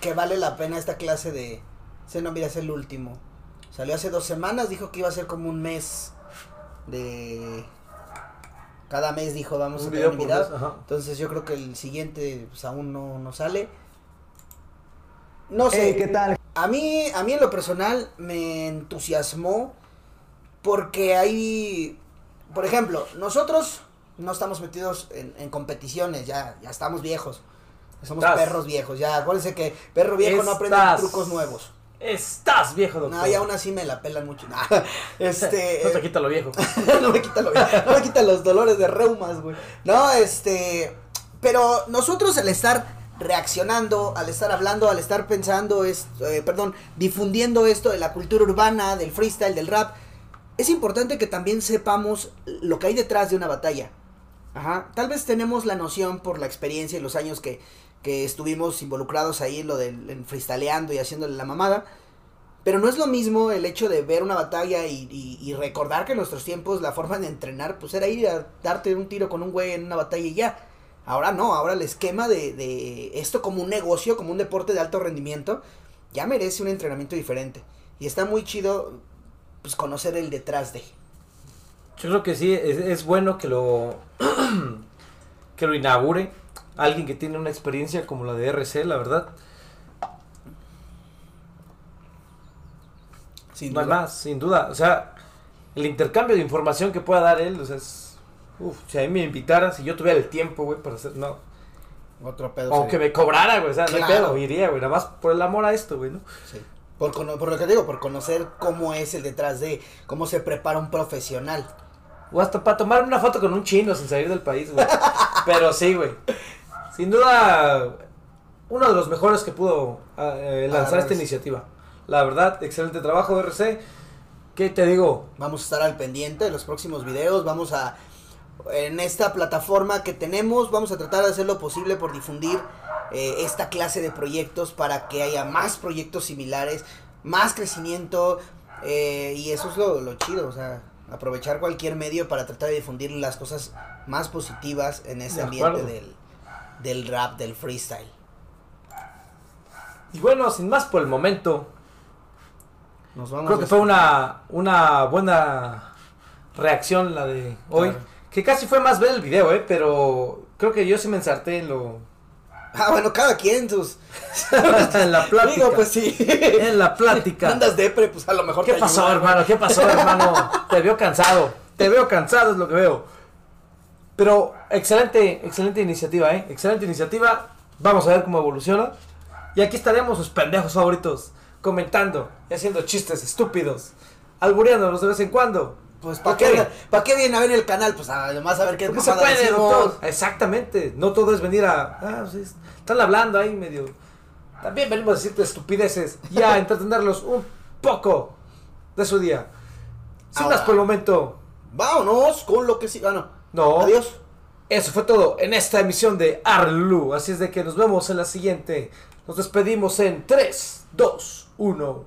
Que vale la pena esta clase de. Se no, mira, es el último. Salió hace dos semanas, dijo que iba a ser como un mes de... Cada mes dijo vamos Un a tener un video. mes. Entonces yo creo que el siguiente pues, aún no, no sale. No sé. Hey, ¿qué tal? A mí, a mí en lo personal me entusiasmó porque hay, por ejemplo, nosotros no estamos metidos en, en competiciones, ya, ya estamos viejos. Somos Estás. perros viejos, ya. Acuérdense que perro viejo no aprende trucos nuevos. Estás viejo, doctor. No, y aún así me la pelan mucho. Nah, este. No te quita lo viejo. no me quita lo no me quita los dolores de reumas, güey. No, este, pero nosotros al estar reaccionando, al estar hablando, al estar pensando, es, eh, perdón, difundiendo esto de la cultura urbana, del freestyle, del rap, es importante que también sepamos lo que hay detrás de una batalla. Ajá. Tal vez tenemos la noción por la experiencia y los años que, que estuvimos involucrados ahí en lo del en freestyleando y haciéndole la mamada. Pero no es lo mismo el hecho de ver una batalla y, recordar que en nuestros tiempos la forma de entrenar pues era ir a darte un tiro con un güey en una batalla y ya. Ahora no, ahora el esquema de, de esto como un negocio, como un deporte de alto rendimiento, ya merece un entrenamiento diferente. Y está muy chido pues conocer el detrás de. Yo creo que sí, es, es bueno que lo que lo inaugure alguien que tiene una experiencia como la de RC, la verdad. Sin no duda. más, sin duda. O sea, el intercambio de información que pueda dar él, o sea, es... Uf, si a mí me invitaran, si yo tuviera el tiempo, güey, para hacer... No. Otro pedo. Aunque sería. me cobrara, güey, o sea, no hay Claro. pedo, iría, güey, nada más por el amor a esto, güey, ¿no? Sí. Por, cono- por lo que te digo, por conocer cómo es el detrás de, cómo se prepara un profesional. O hasta para tomarme una foto con un chino sin salir del país, güey. Pero sí, güey. Sin duda, uno de los mejores que pudo ah, eh, lanzar Ah, esta iniciativa. La verdad, excelente trabajo, RC. ¿Qué te digo? Vamos a estar al pendiente de los próximos videos. Vamos a. En esta plataforma que tenemos, vamos a tratar de hacer lo posible por difundir eh, esta clase de proyectos para que haya más proyectos similares, más crecimiento. eh, y eso es lo, lo chido, o sea, aprovechar cualquier medio para tratar de difundir las cosas más positivas en ese De ambiente del, del rap, del freestyle. Y bueno, sin más por el momento, Nos vamos creo a que fue una, una buena reacción la de hoy. Claro. Que casi fue más ver el video, ¿eh? Pero creo que yo sí me ensarté en lo... Ah, bueno, cada quien sus. en la plática. Digo, pues sí. En la plática. Andas depre, pues a lo mejor ¿Qué te pasó, ayuda, hermano? ¿Qué pasó, hermano? Te veo cansado. Te veo cansado, es lo que veo. Pero excelente, excelente iniciativa, ¿eh? Excelente iniciativa. Vamos a ver cómo evoluciona. Y aquí estaremos sus pendejos favoritos, comentando y haciendo chistes estúpidos, albureándonos de vez en cuando. Pues ¿para ¿Por qué? ¿para qué viene a ver el canal? Pues además a ver qué se puede, decimos. doctor. Exactamente. No todo es venir a. Ah, sí, están hablando ahí medio. También venimos a decirte estupideces y a entretenerlos un poco de su día. Sin más por el momento. Vámonos con lo que sí. Ah, no. No. Adiós. Eso fue todo en esta emisión de Arlu. Así es de que nos vemos en la siguiente. Nos despedimos en 3, 2, 1.